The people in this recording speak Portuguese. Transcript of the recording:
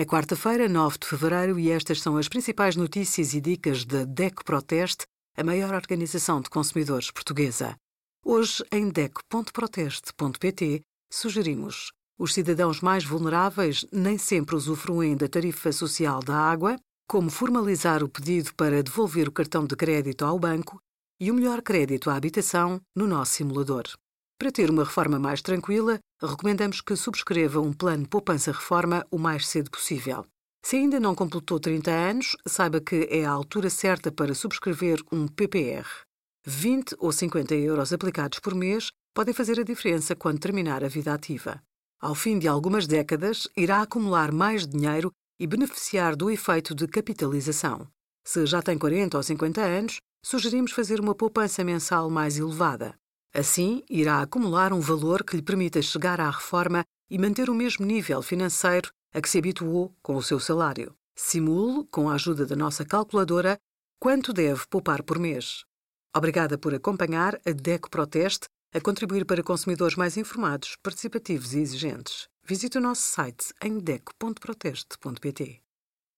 É quarta-feira, 9 de fevereiro, e estas são as principais notícias e dicas da DECO Proteste, a maior organização de consumidores portuguesa. Hoje, em DECO.proteste.pt, sugerimos os cidadãos mais vulneráveis nem sempre usufruem da tarifa social da água, como formalizar o pedido para devolver o cartão de crédito ao banco e o melhor crédito à habitação no nosso simulador. Para ter uma reforma mais tranquila, recomendamos que subscreva um plano poupança-reforma o mais cedo possível. Se ainda não completou 30 anos, saiba que é a altura certa para subscrever um PPR. 20 ou 50 euros aplicados por mês podem fazer a diferença quando terminar a vida ativa. Ao fim de algumas décadas, irá acumular mais dinheiro e beneficiar do efeito de capitalização. Se já tem 40 ou 50 anos, sugerimos fazer uma poupança mensal mais elevada. Assim, irá acumular um valor que lhe permita chegar à reforma e manter o mesmo nível financeiro a que se habituou com o seu salário. Simule, com a ajuda da nossa calculadora, quanto deve poupar por mês. Obrigada por acompanhar a DECO Proteste a contribuir para consumidores mais informados, participativos e exigentes. Visite o nosso site em deco.proteste.pt.